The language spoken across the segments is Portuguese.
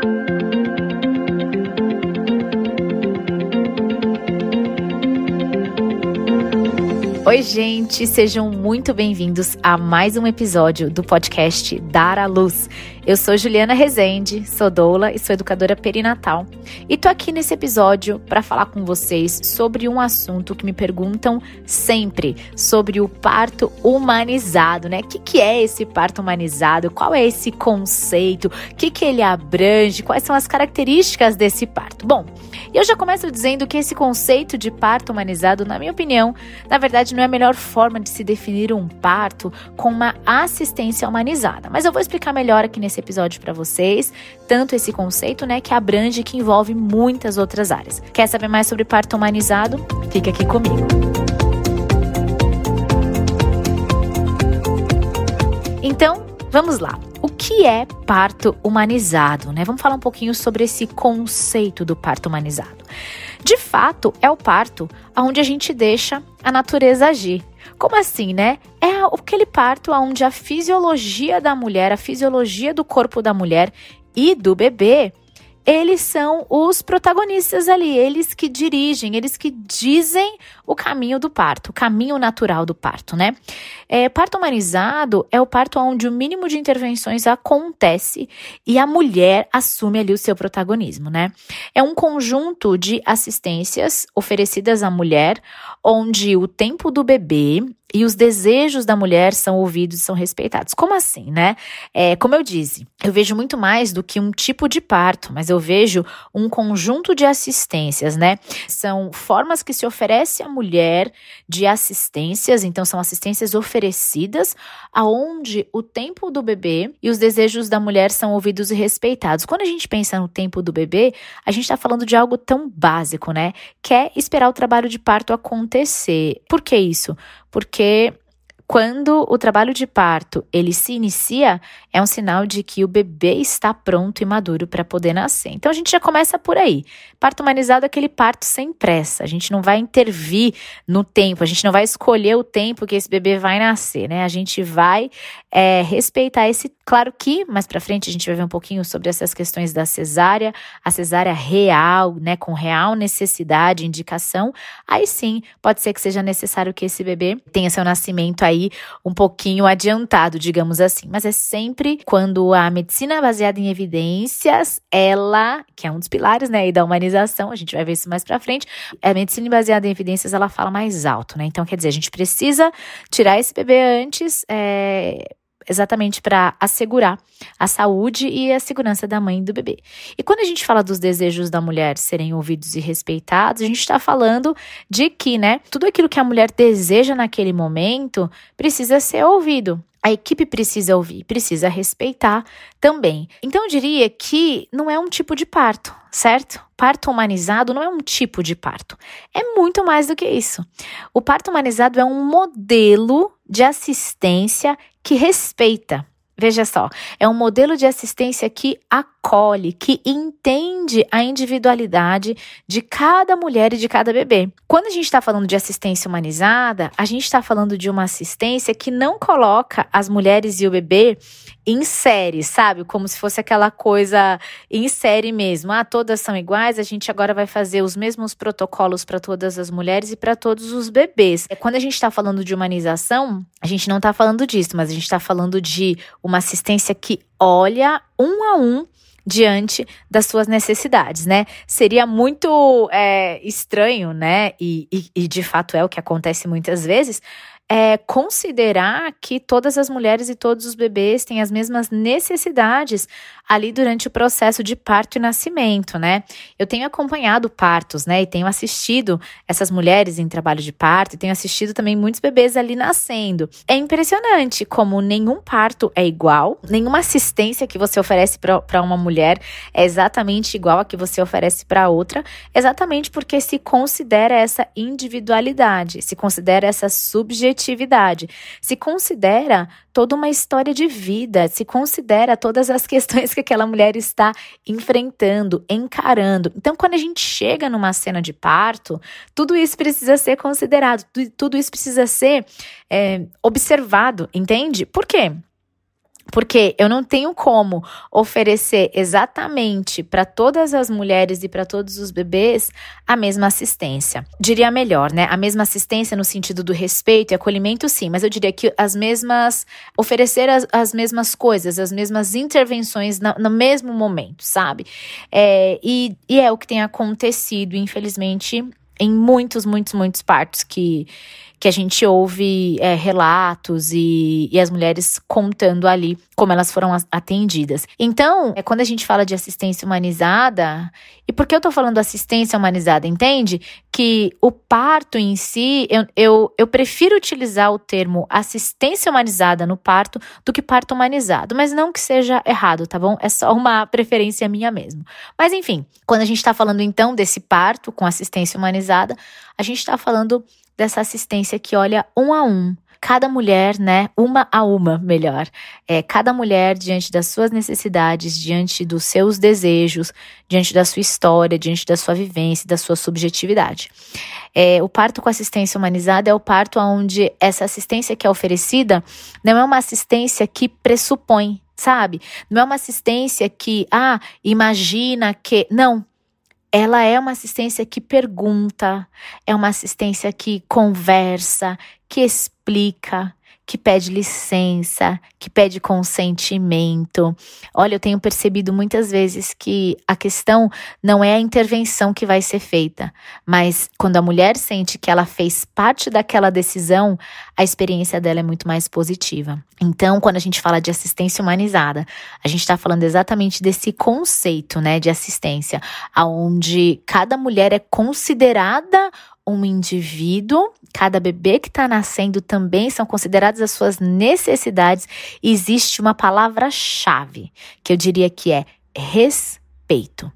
Thank you. Oi, gente, sejam muito bem-vindos a mais um episódio do podcast Dar à Luz. Eu sou Juliana Rezende, sou doula e sou educadora perinatal. E tô aqui nesse episódio para falar com vocês sobre um assunto que me perguntam sempre, sobre o parto humanizado, né? O que, que é esse parto humanizado? Qual é esse conceito? O que, que ele abrange? Quais são as características desse parto? Bom, eu já começo dizendo que esse conceito de parto humanizado, na minha opinião, na verdade não é a melhor forma de se definir um parto com uma assistência humanizada. Mas eu vou explicar melhor aqui nesse episódio para vocês, tanto esse conceito, né, que abrange e que envolve muitas outras áreas. Quer saber mais sobre parto humanizado? Fica aqui comigo. Então, vamos lá. O que é parto humanizado, né? Vamos falar um pouquinho sobre esse conceito do parto humanizado. De fato, é o parto onde a gente deixa a natureza agir. Como assim, né? É aquele parto onde a fisiologia da mulher, a fisiologia do corpo da mulher e do bebê eles são os protagonistas ali, eles que dirigem, eles que dizem o caminho do parto, o caminho natural do parto, né? É, parto humanizado é o parto onde o mínimo de intervenções acontece e a mulher assume ali o seu protagonismo, né? É um conjunto de assistências oferecidas à mulher, onde o tempo do bebê e os desejos da mulher são ouvidos e são respeitados. Como assim, né? É, como eu disse, eu vejo muito mais do que um tipo de parto, mas eu vejo um conjunto de assistências, né? São formas que se oferece à mulher de assistências, então são assistências oferecidas aonde o tempo do bebê e os desejos da mulher são ouvidos e respeitados. Quando a gente pensa no tempo do bebê, a gente está falando de algo tão básico, né? Que é esperar o trabalho de parto acontecer. Por que isso? Porque quando o trabalho de parto ele se inicia, é um sinal de que o bebê está pronto e maduro para poder nascer. Então a gente já começa por aí. Parto humanizado é aquele parto sem pressa. A gente não vai intervir no tempo, a gente não vai escolher o tempo que esse bebê vai nascer, né? A gente vai é, respeitar esse. Claro que mais para frente a gente vai ver um pouquinho sobre essas questões da cesárea, a cesárea real, né? Com real necessidade, indicação. Aí sim, pode ser que seja necessário que esse bebê tenha seu nascimento aí aí um pouquinho adiantado, digamos assim. Mas é sempre quando a medicina baseada em evidências, ela, que é um dos pilares, né, da humanização, a gente vai ver isso mais para frente, a medicina baseada em evidências, ela fala mais alto, né? Então, quer dizer, a gente precisa tirar esse bebê antes, é, exatamente para assegurar a saúde e a segurança da mãe e do bebê. E quando a gente fala dos desejos da mulher serem ouvidos e respeitados, a gente está falando de que, né, tudo aquilo que a mulher deseja naquele momento precisa ser ouvido. A equipe precisa ouvir, precisa respeitar também. Então eu diria que não é um tipo de parto, certo? Parto humanizado não é um tipo de parto. É muito mais do que isso. O parto humanizado é um modelo de assistência que respeita. Veja só, é um modelo de assistência que acolhe, que entende a individualidade de cada mulher e de cada bebê. Quando a gente está falando de assistência humanizada, a gente está falando de uma assistência que não coloca as mulheres e o bebê em série, sabe? Como se fosse aquela coisa em série mesmo. Ah, todas são iguais, a gente agora vai fazer os mesmos protocolos para todas as mulheres e para todos os bebês. É, quando a gente está falando de humanização, a gente não está falando disso, mas a gente está falando de uma assistência que olha um a um diante das suas necessidades, né? Seria muito é, estranho, né? E, e, e de fato é o que acontece muitas vezes é considerar que todas as mulheres e todos os bebês têm as mesmas necessidades ali durante o processo de parto e nascimento, né? Eu tenho acompanhado partos, né? E tenho assistido essas mulheres em trabalho de parto, e tenho assistido também muitos bebês ali nascendo. É impressionante como nenhum parto é igual, nenhuma assistência que você oferece para uma mulher é exatamente igual a que você oferece para outra, exatamente porque se considera essa individualidade, se considera essa subjetividade subjetividade. Se considera toda uma história de vida, se considera todas as questões que aquela mulher está enfrentando, encarando. Então, quando a gente chega numa cena de parto, tudo isso precisa ser considerado, tudo isso precisa ser é, observado, entende? Por quê? Porque eu não tenho como oferecer exatamente para todas as mulheres e para todos os bebês a mesma assistência. Diria melhor, né? A mesma assistência no sentido do respeito e acolhimento, sim, mas eu diria que as mesmas. oferecer as, as mesmas coisas, as mesmas intervenções no, no mesmo momento, sabe? É, e, e é o que tem acontecido, infelizmente, em muitos, muitos, muitos partos que que a gente ouve é, relatos e, e as mulheres contando ali como elas foram atendidas. Então, é quando a gente fala de assistência humanizada, e por que eu tô falando assistência humanizada, entende? Que o parto em si, eu, eu, eu prefiro utilizar o termo assistência humanizada no parto do que parto humanizado, mas não que seja errado, tá bom? É só uma preferência minha mesmo. Mas enfim, quando a gente tá falando então desse parto com assistência humanizada, a gente tá falando dessa assistência que olha um a um cada mulher, né, uma a uma, melhor, é, cada mulher diante das suas necessidades, diante dos seus desejos, diante da sua história, diante da sua vivência, da sua subjetividade. É, o parto com assistência humanizada é o parto onde essa assistência que é oferecida não é uma assistência que pressupõe, sabe? Não é uma assistência que, ah, imagina que. Não, ela é uma assistência que pergunta, é uma assistência que conversa, que explica, que pede licença, que pede consentimento. Olha, eu tenho percebido muitas vezes que a questão não é a intervenção que vai ser feita, mas quando a mulher sente que ela fez parte daquela decisão, a experiência dela é muito mais positiva. Então, quando a gente fala de assistência humanizada, a gente está falando exatamente desse conceito, né, de assistência, aonde cada mulher é considerada um indivíduo, cada bebê que está nascendo também são consideradas as suas necessidades. Existe uma palavra-chave que eu diria que é respeito.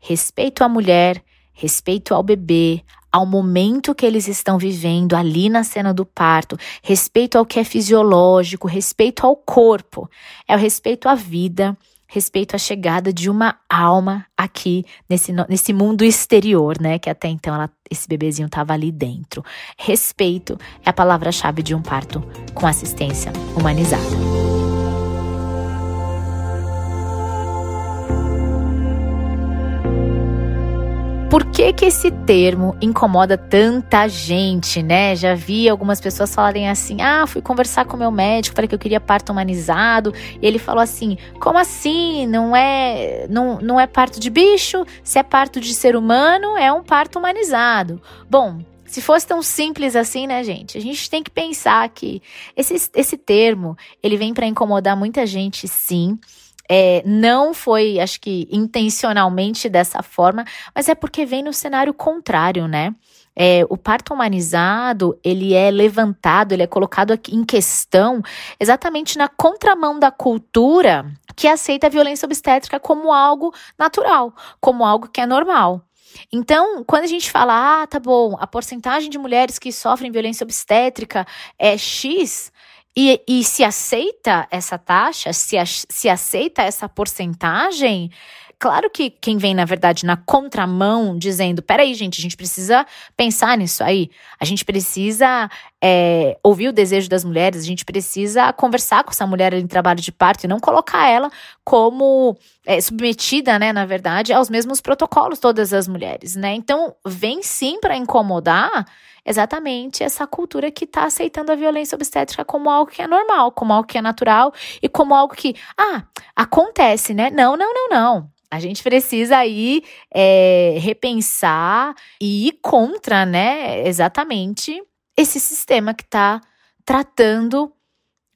Respeito à mulher, respeito ao bebê, ao momento que eles estão vivendo ali na cena do parto, respeito ao que é fisiológico, respeito ao corpo, é o respeito à vida, respeito à chegada de uma alma aqui nesse, nesse mundo exterior, né? Que até então ela, esse bebezinho estava ali dentro. Respeito é a palavra-chave de um parto com assistência humanizada. Por que que esse termo incomoda tanta gente, né? Já vi algumas pessoas falarem assim: "Ah, fui conversar com meu médico, falei que eu queria parto humanizado", e ele falou assim: "Como assim? Não é não, não é parto de bicho? Se é parto de ser humano, é um parto humanizado". Bom, se fosse tão simples assim, né, gente? A gente tem que pensar que esse, esse termo, ele vem para incomodar muita gente, sim. É, não foi, acho que intencionalmente dessa forma, mas é porque vem no cenário contrário, né? É, o parto humanizado ele é levantado, ele é colocado aqui em questão exatamente na contramão da cultura que aceita a violência obstétrica como algo natural, como algo que é normal. Então, quando a gente fala, ah, tá bom, a porcentagem de mulheres que sofrem violência obstétrica é X, e, e se aceita essa taxa, se, se aceita essa porcentagem, claro que quem vem, na verdade, na contramão, dizendo: peraí, gente, a gente precisa pensar nisso aí, a gente precisa é, ouvir o desejo das mulheres, a gente precisa conversar com essa mulher em trabalho de parto e não colocar ela como é, submetida, né, na verdade, aos mesmos protocolos, todas as mulheres, né? Então, vem sim para incomodar exatamente essa cultura que está aceitando a violência obstétrica como algo que é normal, como algo que é natural e como algo que, ah, acontece, né? Não, não, não, não. A gente precisa aí é, repensar e ir contra, né, exatamente esse sistema que está tratando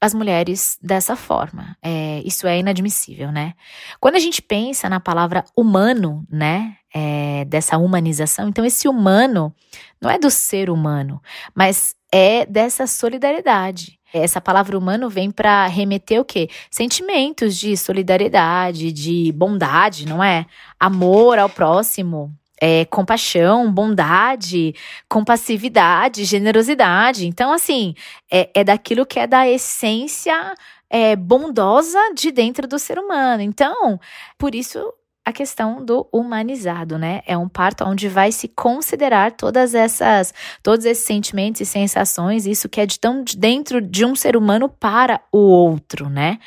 as mulheres dessa forma. É, isso é inadmissível, né? Quando a gente pensa na palavra humano, né? É, dessa humanização, então esse humano não é do ser humano, mas é dessa solidariedade. Essa palavra humano vem para remeter o quê? Sentimentos de solidariedade, de bondade, não é? Amor ao próximo, é, compaixão, bondade, compassividade, generosidade. Então, assim, é, é daquilo que é da essência é, bondosa de dentro do ser humano. Então, por isso a questão do humanizado, né? É um parto onde vai se considerar todas essas, todos esses sentimentos e sensações, isso que é de tão dentro de um ser humano para o outro, né?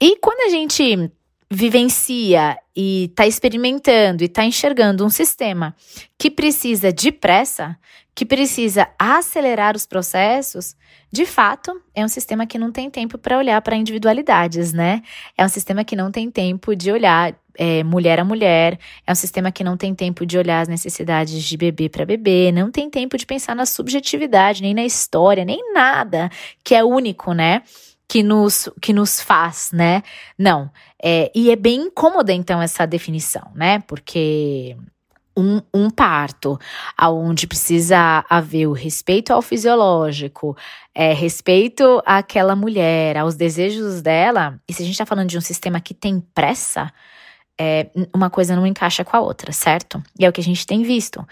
E quando a gente vivencia e está experimentando e está enxergando um sistema que precisa de pressa, que precisa acelerar os processos, de fato, é um sistema que não tem tempo para olhar para individualidades, né? É um sistema que não tem tempo de olhar é, mulher a mulher, é um sistema que não tem tempo de olhar as necessidades de bebê para bebê, não tem tempo de pensar na subjetividade, nem na história, nem nada que é único, né? Que nos, que nos faz, né? Não. É, e é bem incômoda, então, essa definição, né? Porque um, um, parto, aonde precisa haver o respeito ao fisiológico, é, respeito àquela mulher, aos desejos dela, e se a gente está falando de um sistema que tem pressa, é, uma coisa não encaixa com a outra, certo? E é o que a gente tem visto.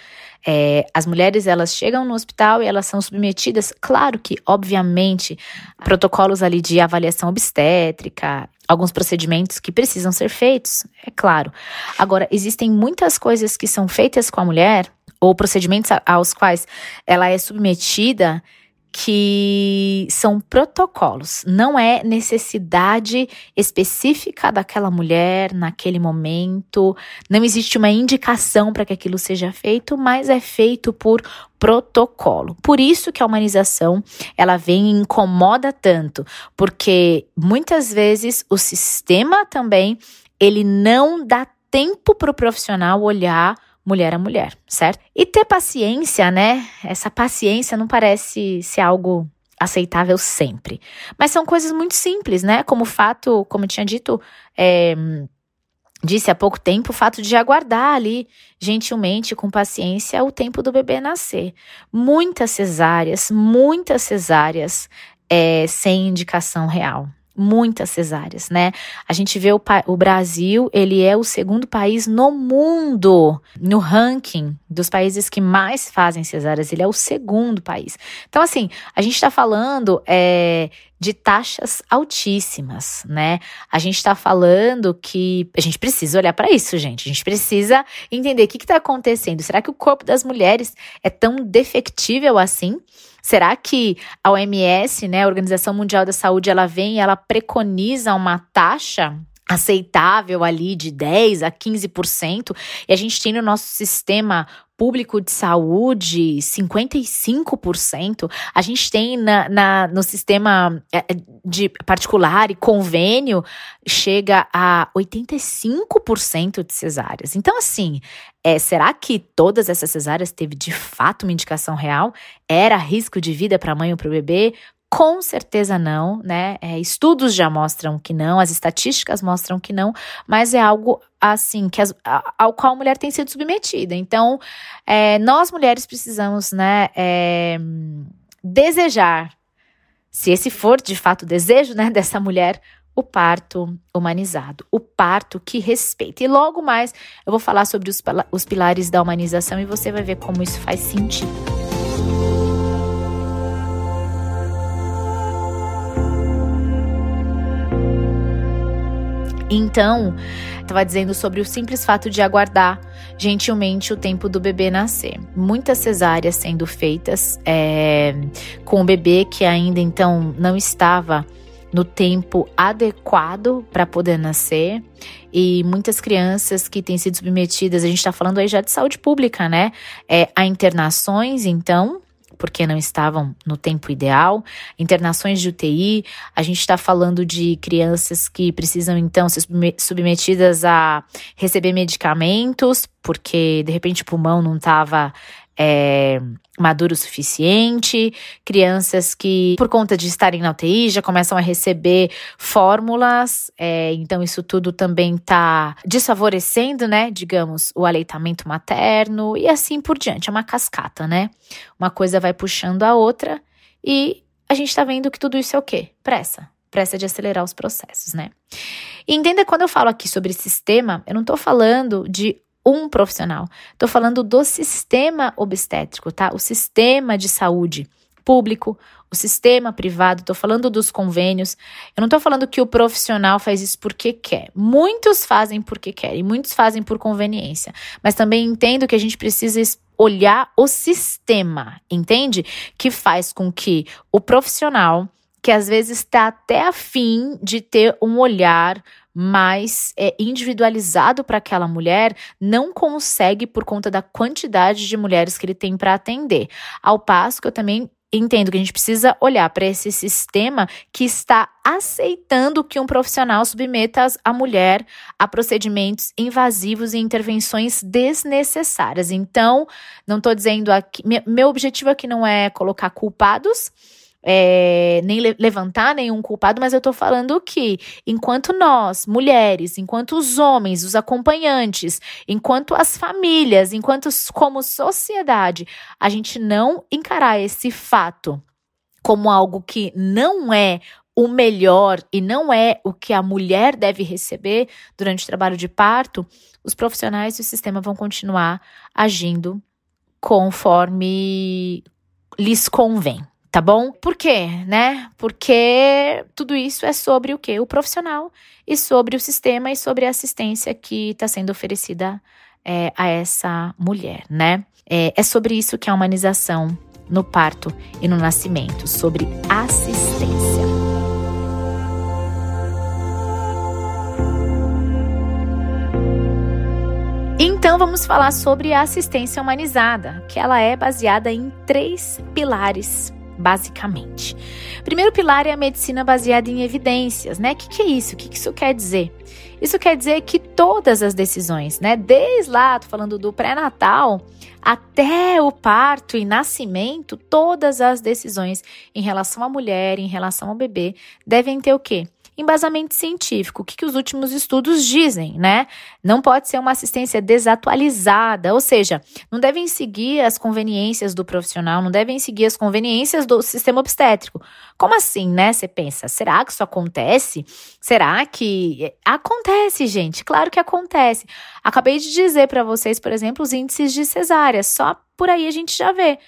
É, as mulheres elas chegam no hospital e elas são submetidas, claro que, obviamente, protocolos ali de avaliação obstétrica, alguns procedimentos que precisam ser feitos, é claro. Agora, existem muitas coisas que são feitas com a mulher, ou procedimentos aos quais ela é submetida que são protocolos, não é necessidade específica daquela mulher naquele momento, não existe uma indicação para que aquilo seja feito, mas é feito por protocolo. Por isso que a humanização, ela vem e incomoda tanto, porque muitas vezes o sistema também, ele não dá tempo para o profissional olhar mulher a mulher, certo? E ter paciência, né? Essa paciência não parece ser algo aceitável sempre. Mas são coisas muito simples, né? Como o fato, como eu tinha dito, é, disse há pouco tempo, o fato de aguardar ali, gentilmente, com paciência, o tempo do bebê nascer. Muitas cesáreas, muitas cesáreas é, sem indicação real muitas cesáreas, né? A gente vê o, o, Brasil, ele é o segundo país no mundo, no ranking dos países que mais fazem cesáreas, ele é o segundo país. Então, assim, a gente está falando é, de taxas altíssimas, né? A gente está falando que a gente precisa olhar para isso, gente. A gente precisa entender o que está acontecendo. Será que o corpo das mulheres é tão defectível assim? Será que a OMS, né, a Organização Mundial da Saúde, ela vem e ela preconiza uma taxa aceitável ali de 10 a 15%, e a gente tem no nosso sistema público de saúde 55%, a gente tem na, na, no sistema é, é, de particular e convênio chega a 85% de cesáreas. Então, assim, é, será que todas essas cesáreas teve de fato uma indicação real? Era risco de vida para a mãe ou para o bebê? Com certeza não, né? É, estudos já mostram que não, as estatísticas mostram que não, mas é algo assim que as, ao qual a mulher tem sido submetida. Então, é, nós mulheres precisamos, né, é, desejar, se esse for de fato o desejo, né, dessa mulher, o parto humanizado, o parto que respeita. E logo mais eu vou falar sobre os, os pilares da humanização e você vai ver como isso faz sentido. Então, estava dizendo sobre o simples fato de aguardar gentilmente o tempo do bebê nascer. Muitas cesáreas sendo feitas é, com o bebê que ainda então não estava no tempo adequado para poder nascer. E muitas crianças que têm sido submetidas, a gente está falando aí já de saúde pública, né? É, a internações, então, porque não estavam no tempo ideal, internações de UTI, a gente está falando de crianças que precisam então ser submetidas a receber medicamentos, porque de repente o pulmão não estava é, maduro o suficiente, crianças que, por conta de estarem na UTI, já começam a receber fórmulas, é, então isso tudo também está desfavorecendo, né, digamos, o aleitamento materno e assim por diante. É uma cascata, né? Uma coisa vai puxando a outra e a gente está vendo que tudo isso é o quê? Pressa. Pressa de acelerar os processos, né? E entenda quando eu falo aqui sobre sistema, eu não estou falando de um profissional. Estou falando do sistema obstétrico, tá? O sistema de saúde público, o sistema privado, estou falando dos convênios. Eu não estou falando que o profissional faz isso porque quer. Muitos fazem porque querem, muitos fazem por conveniência. Mas também entendo que a gente precisa olhar o sistema, entende? Que faz com que o profissional que às vezes está até afim de ter um olhar mais é, individualizado para aquela mulher, não consegue por conta da quantidade de mulheres que ele tem para atender. Ao passo que eu também entendo que a gente precisa olhar para esse sistema que está aceitando que um profissional submeta a mulher a procedimentos invasivos e intervenções desnecessárias. Então, não estou dizendo aqui, meu objetivo aqui não é colocar culpados é, nem le levantar nenhum culpado, mas eu tô falando que enquanto nós, mulheres, enquanto os homens, os acompanhantes, enquanto as famílias, enquanto como sociedade, a gente não encarar esse fato como algo que não é o melhor e não é o que a mulher deve receber durante o trabalho de parto, os profissionais e o sistema vão continuar agindo conforme lhes convém tá bom? Por quê, né? Porque tudo isso é sobre o quê? O profissional e sobre o sistema e sobre a assistência que está sendo oferecida é, a essa mulher, né? É, é sobre isso que é a humanização no parto e no nascimento, sobre assistência. Então vamos falar sobre a assistência humanizada, que ela é baseada em três pilares basicamente. Primeiro pilar é a medicina baseada em evidências, né? O que, que é isso? O que, que isso quer dizer? Isso quer dizer que todas as decisões, né? Desde lá, tô falando do pré-natal até o parto e nascimento, todas as decisões em relação à mulher, em relação ao bebê, devem ter o quê? Embasamento científico. O que, que os últimos estudos dizem, né? Não pode ser uma assistência desatualizada, ou seja, não devem seguir as conveniências do profissional, não devem seguir as conveniências do sistema obstétrico. Como assim, né? Você pensa, será que isso acontece? Será que. Acontece, gente, claro que acontece. Acabei de dizer para vocês, por exemplo, os índices de cesárea, só por aí a gente já vê.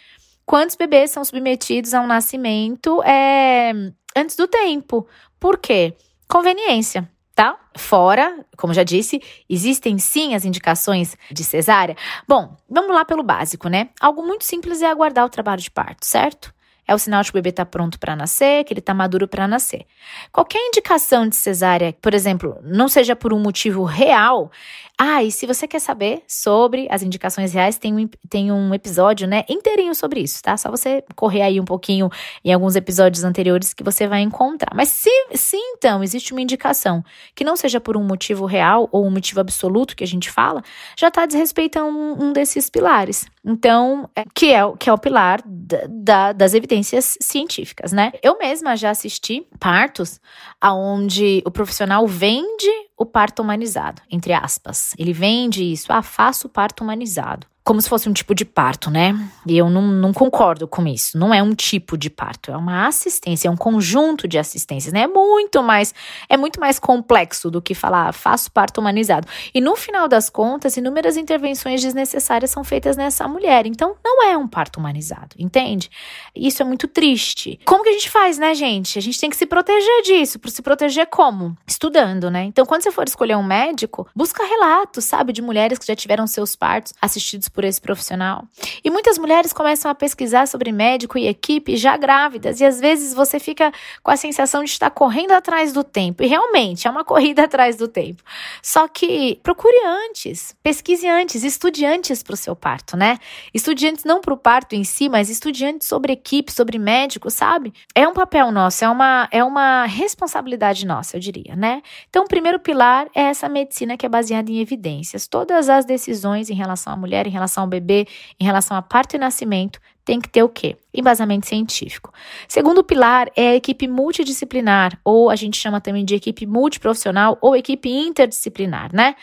Quantos bebês são submetidos a um nascimento é, antes do tempo? Por quê? Conveniência, tá? Fora, como já disse, existem sim as indicações de cesárea. Bom, vamos lá pelo básico, né? Algo muito simples é aguardar o trabalho de parto, certo? É o sinal de que o bebê está pronto para nascer, que ele está maduro para nascer. Qualquer indicação de cesárea, por exemplo, não seja por um motivo real, ah, e se você quer saber sobre as indicações reais, tem um, tem um episódio, né, inteirinho sobre isso, tá? Só você correr aí um pouquinho em alguns episódios anteriores que você vai encontrar. Mas se, se então existe uma indicação que não seja por um motivo real ou um motivo absoluto que a gente fala, já está desrespeitando um, um, desses pilares. Então, é, que, é, que é o pilar da, da, das evidências científicas, né? Eu mesma já assisti partos aonde o profissional vende o parto humanizado, entre aspas. Ele vende isso, ah, faço parto humanizado como se fosse um tipo de parto, né? E eu não, não, concordo com isso. Não é um tipo de parto, é uma assistência, é um conjunto de assistências, né? É muito mais, é muito mais complexo do que falar ah, faço parto humanizado. E no final das contas, inúmeras intervenções desnecessárias são feitas nessa mulher. Então, não é um parto humanizado, entende? Isso é muito triste. Como que a gente faz, né, gente? A gente tem que se proteger disso. Por se proteger como? Estudando, né? Então, quando você for escolher um médico, busca relatos, sabe, de mulheres que já tiveram seus partos assistidos por esse profissional. E muitas mulheres começam a pesquisar sobre médico e equipe já grávidas, e às vezes você fica com a sensação de estar correndo atrás do tempo. E realmente é uma corrida atrás do tempo. Só que procure antes, pesquise antes, estude antes para o seu parto, né? Estude antes não para o parto em si, mas estude antes sobre equipe, sobre médico, sabe? É um papel nosso, é uma, é uma responsabilidade nossa, eu diria, né? Então, o primeiro pilar é essa medicina que é baseada em evidências. Todas as decisões em relação à mulher, em relação relação ao bebê, em relação a parto e nascimento, tem que ter o quê? Embasamento científico. Segundo pilar é a equipe multidisciplinar, ou a gente chama também de equipe multiprofissional ou equipe interdisciplinar, né?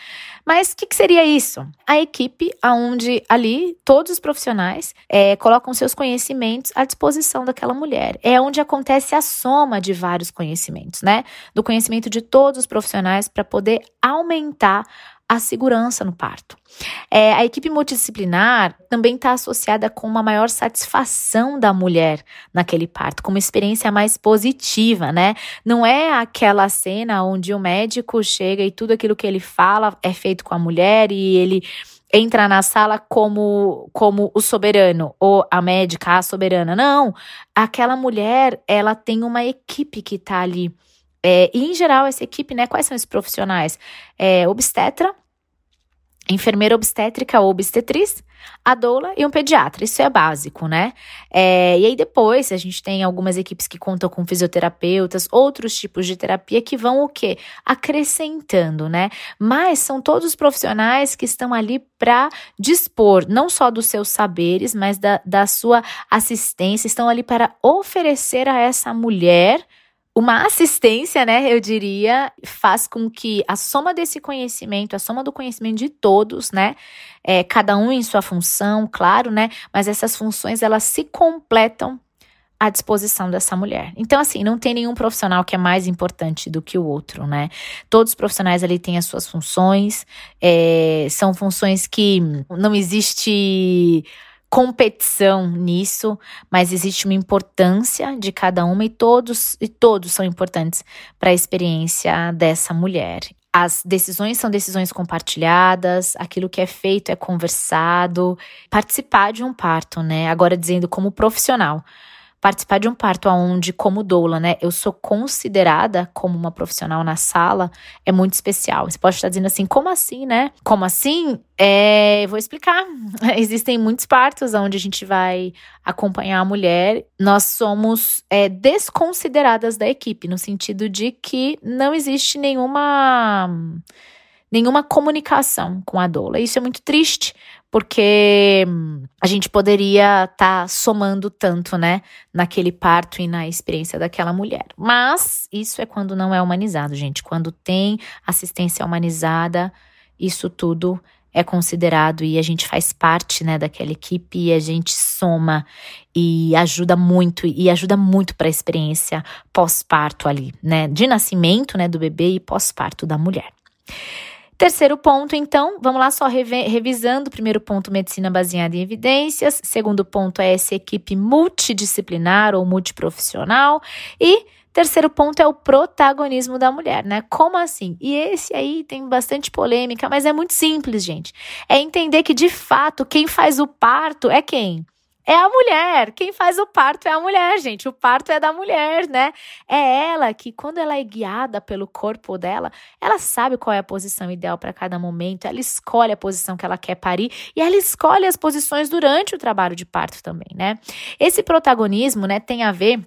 Mas o que, que, seria isso? A equipe onde ali todos os profissionais é, colocam seus conhecimentos à disposição daquela mulher. É onde acontece a soma de vários conhecimentos, né? Do conhecimento de todos os profissionais para poder aumentar a segurança no parto. É, a equipe multidisciplinar também está associada com uma maior satisfação da mulher naquele parto, com uma experiência mais positiva, né? Não é aquela cena onde o médico chega e tudo aquilo que ele fala é feito com a mulher e ele entra na sala como como o soberano ou a médica a soberana. Não, aquela mulher ela tem uma equipe que está ali. É, e em geral essa equipe, né? Quais são esses profissionais? É, obstetra, enfermeira obstétrica ou obstetriz, a doula e um pediatra. Isso é básico, né? É, e aí depois a gente tem algumas equipes que contam com fisioterapeutas, outros tipos de terapia que vão o quê? Acrescentando, né? Mas são todos profissionais que estão ali para dispor não só dos seus saberes, mas da, da sua assistência, estão ali para oferecer a essa mulher uma assistência, né, eu diria, faz com que a soma desse conhecimento, a soma do conhecimento de todos, né, é, cada um em sua função, claro, né, mas essas funções elas se completam à disposição dessa mulher. Então, assim, não tem nenhum profissional que é mais importante do que o outro, né? Todos os profissionais ali têm as suas funções, é, são funções que não existe competição nisso, mas existe uma importância de cada uma e todos e todos são importantes para a experiência dessa mulher. As decisões são decisões compartilhadas, aquilo que é feito é conversado. Participar de um parto, né? Agora dizendo como profissional participar de um parto onde, como doula, né, eu sou considerada como uma profissional na sala, é muito especial. Você pode estar dizendo assim, como assim, né? Como assim? É, vou explicar. Existem muitos partos onde a gente vai acompanhar a mulher. Nós somos é, desconsideradas da equipe, no sentido de que não existe nenhuma nenhuma comunicação com a doula. Isso é muito triste, porque hum, a gente poderia estar tá somando tanto, né, naquele parto e na experiência daquela mulher. Mas isso é quando não é humanizado, gente. Quando tem assistência humanizada, isso tudo é considerado e a gente faz parte, né, daquela equipe e a gente soma e ajuda muito e ajuda muito para a experiência pós-parto ali, né, de nascimento, né, do bebê e pós-parto da mulher. Terceiro ponto, então, vamos lá só revisando. Primeiro ponto, medicina baseada em evidências. Segundo ponto é essa equipe multidisciplinar ou multiprofissional. E terceiro ponto é o protagonismo da mulher, né? Como assim? E esse aí tem bastante polêmica, mas é muito simples, gente. É entender que de fato quem faz o parto é quem? É a mulher. Quem faz o parto é a mulher, gente. O parto é da mulher, né? É ela que, quando ela é guiada pelo corpo dela, ela sabe qual é a posição ideal para cada momento, ela escolhe a posição que ela quer parir e ela escolhe as posições durante o trabalho de parto também, né? Esse protagonismo, né, tem a ver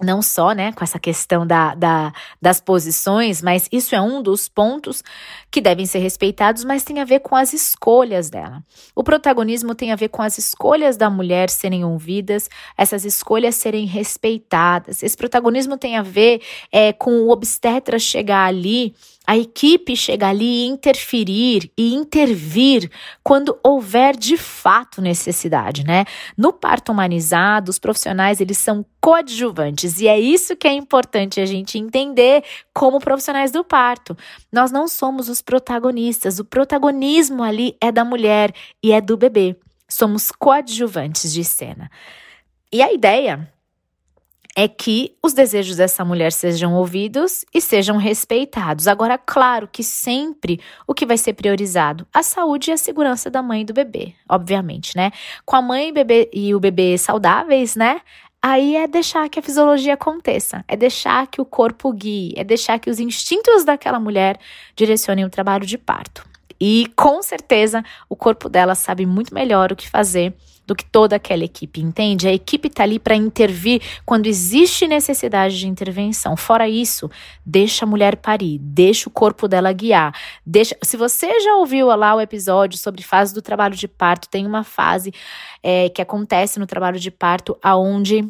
não só né, com essa questão da, da, das posições, mas isso é um dos pontos que devem ser respeitados, mas tem a ver com as escolhas dela. O protagonismo tem a ver com as escolhas da mulher serem ouvidas, essas escolhas serem respeitadas. Esse protagonismo tem a ver é, com o obstetra chegar ali a equipe chega ali e interferir e intervir quando houver de fato necessidade, né? No parto humanizado, os profissionais eles são coadjuvantes e é isso que é importante a gente entender como profissionais do parto. Nós não somos os protagonistas, o protagonismo ali é da mulher e é do bebê. Somos coadjuvantes de cena. E a ideia é que os desejos dessa mulher sejam ouvidos e sejam respeitados. Agora, claro que sempre o que vai ser priorizado? A saúde e a segurança da mãe e do bebê, obviamente, né? Com a mãe e, bebê, e o bebê saudáveis, né? Aí é deixar que a fisiologia aconteça, é deixar que o corpo guie, é deixar que os instintos daquela mulher direcionem o trabalho de parto. E com certeza o corpo dela sabe muito melhor o que fazer do que toda aquela equipe, entende? A equipe está ali para intervir quando existe necessidade de intervenção. Fora isso, deixa a mulher parir, deixa o corpo dela guiar. Deixa. Se você já ouviu lá o episódio sobre fase do trabalho de parto, tem uma fase é, que acontece no trabalho de parto aonde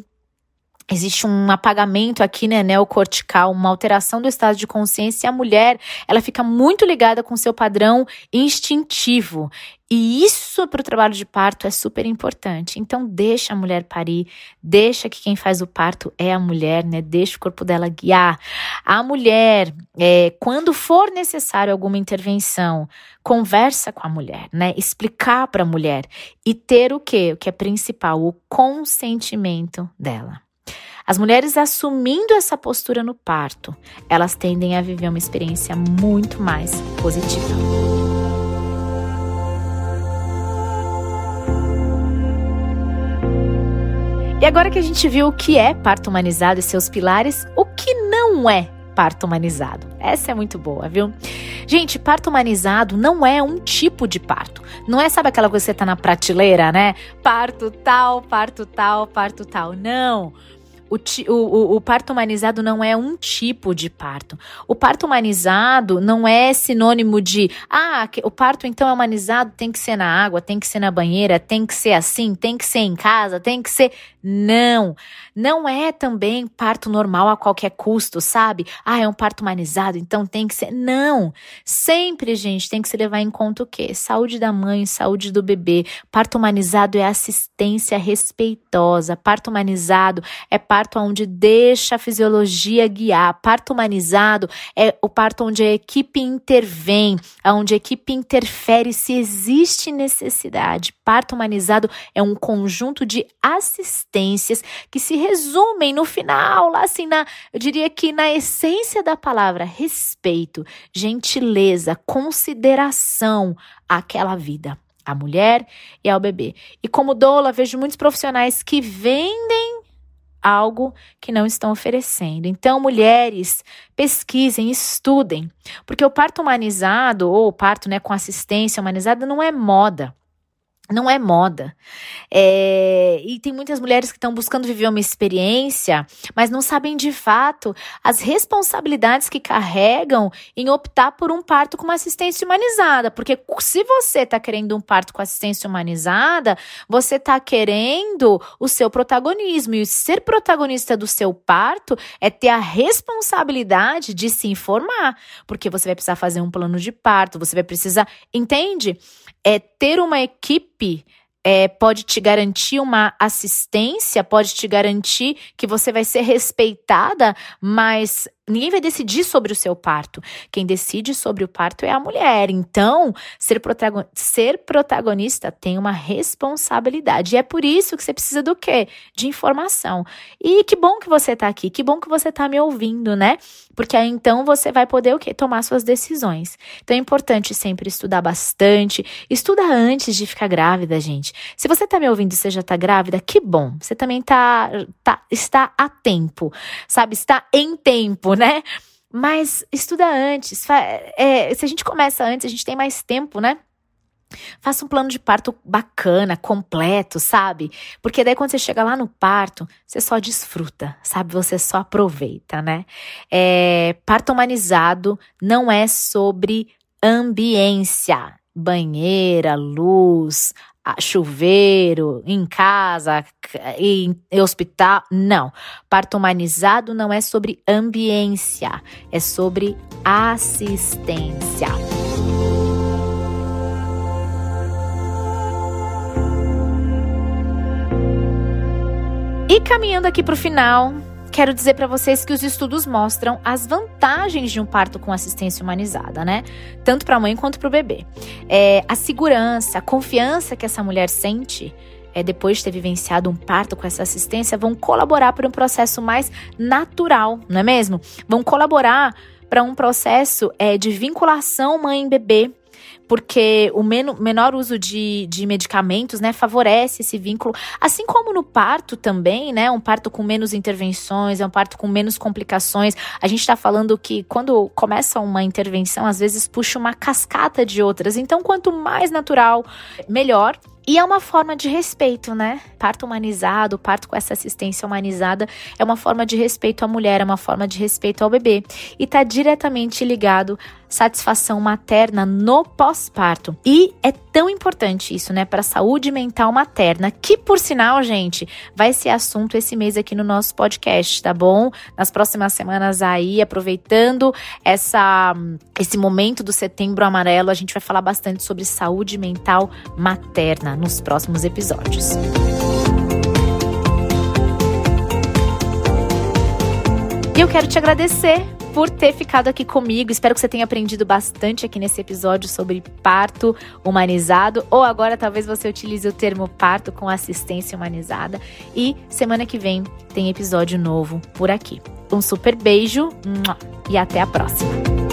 existe um apagamento aqui, né, neocortical, uma alteração do estado de consciência e a mulher, ela fica muito ligada com seu padrão instintivo. E isso para o trabalho de parto é super importante. Então, deixa a mulher parir, deixa que quem faz o parto é a mulher, né? Deixa o corpo dela guiar. A mulher, é, quando for necessário alguma intervenção, conversa com a mulher, né? Explicar para a mulher e ter o que? O que é principal, o consentimento dela. As mulheres assumindo essa postura no parto, elas tendem a viver uma experiência muito mais positiva. E agora que a gente viu o que é parto humanizado e seus pilares, o que não é parto humanizado? Essa é muito boa, viu? Gente, parto humanizado não é um tipo de parto. Não é, sabe aquela coisa que você tá na prateleira, né? Parto tal, parto tal, parto tal. Não. O, o, o, parto humanizado não é um tipo de parto. O parto humanizado não é sinônimo de, ah, o parto então é humanizado tem que ser na água, tem que ser na banheira, tem que ser assim, tem que ser em casa, tem que ser. Não. Não é também parto normal a qualquer custo, sabe? Ah, é um parto humanizado, então tem que ser. Não. Sempre, gente, tem que se levar em conta o quê? Saúde da mãe, saúde do bebê. Parto humanizado é assistência respeitosa. Parto humanizado é parto onde deixa a fisiologia guiar. Parto humanizado é o parto onde a equipe intervém, onde a equipe interfere se existe necessidade. Parto humanizado é um conjunto de assistências que se resumem no final, lá assim, na, eu diria que na essência da palavra, respeito, gentileza, consideração àquela vida, à mulher e ao bebê. E como doula, vejo muitos profissionais que vendem algo que não estão oferecendo. Então, mulheres, pesquisem, estudem, porque o parto humanizado ou o parto né, com assistência humanizada não é moda. Não é moda. É, e tem muitas mulheres que estão buscando viver uma experiência, mas não sabem de fato as responsabilidades que carregam em optar por um parto com uma assistência humanizada. Porque se você está querendo um parto com assistência humanizada, você está querendo o seu protagonismo. E ser protagonista do seu parto é ter a responsabilidade de se informar. Porque você vai precisar fazer um plano de parto, você vai precisar. Entende? É ter uma equipe é, pode te garantir uma assistência, pode te garantir que você vai ser respeitada, mas ninguém vai decidir sobre o seu parto. Quem decide sobre o parto é a mulher. Então, ser, protagon ser protagonista tem uma responsabilidade. E é por isso que você precisa do quê? De informação. E que bom que você está aqui, que bom que você está me ouvindo, né? Porque aí então você vai poder o quê? Tomar suas decisões. Então é importante sempre estudar bastante. Estuda antes de ficar grávida, gente. Se você está me ouvindo e você já está grávida, que bom. Você também tá, tá, está a tempo, sabe? Está em tempo, né? Mas estuda antes. É, se a gente começa antes, a gente tem mais tempo, né? Faça um plano de parto bacana, completo, sabe? Porque daí quando você chega lá no parto, você só desfruta, sabe? Você só aproveita, né? É, parto humanizado não é sobre ambiência, banheira, luz, chuveiro, em casa, em hospital. Não. Parto humanizado não é sobre ambiência, é sobre assistência. E caminhando aqui para o final, quero dizer para vocês que os estudos mostram as vantagens de um parto com assistência humanizada, né? Tanto para a mãe quanto para o bebê. É, a segurança, a confiança que essa mulher sente é, depois de ter vivenciado um parto com essa assistência, vão colaborar para um processo mais natural, não é mesmo? Vão colaborar para um processo é, de vinculação mãe-bebê porque o menor uso de, de medicamentos, né, favorece esse vínculo, assim como no parto também, né, um parto com menos intervenções, é um parto com menos complicações. A gente está falando que quando começa uma intervenção, às vezes puxa uma cascata de outras. Então, quanto mais natural, melhor. E é uma forma de respeito, né? Parto humanizado, parto com essa assistência humanizada é uma forma de respeito à mulher, é uma forma de respeito ao bebê. E está diretamente ligado satisfação materna no pós-parto. E é tão importante isso, né, para a saúde mental materna, que por sinal, gente, vai ser assunto esse mês aqui no nosso podcast, tá bom? Nas próximas semanas aí, aproveitando essa esse momento do Setembro Amarelo, a gente vai falar bastante sobre saúde mental materna nos próximos episódios. E eu quero te agradecer por ter ficado aqui comigo. Espero que você tenha aprendido bastante aqui nesse episódio sobre parto humanizado. Ou agora talvez você utilize o termo parto com assistência humanizada. E semana que vem tem episódio novo por aqui. Um super beijo e até a próxima!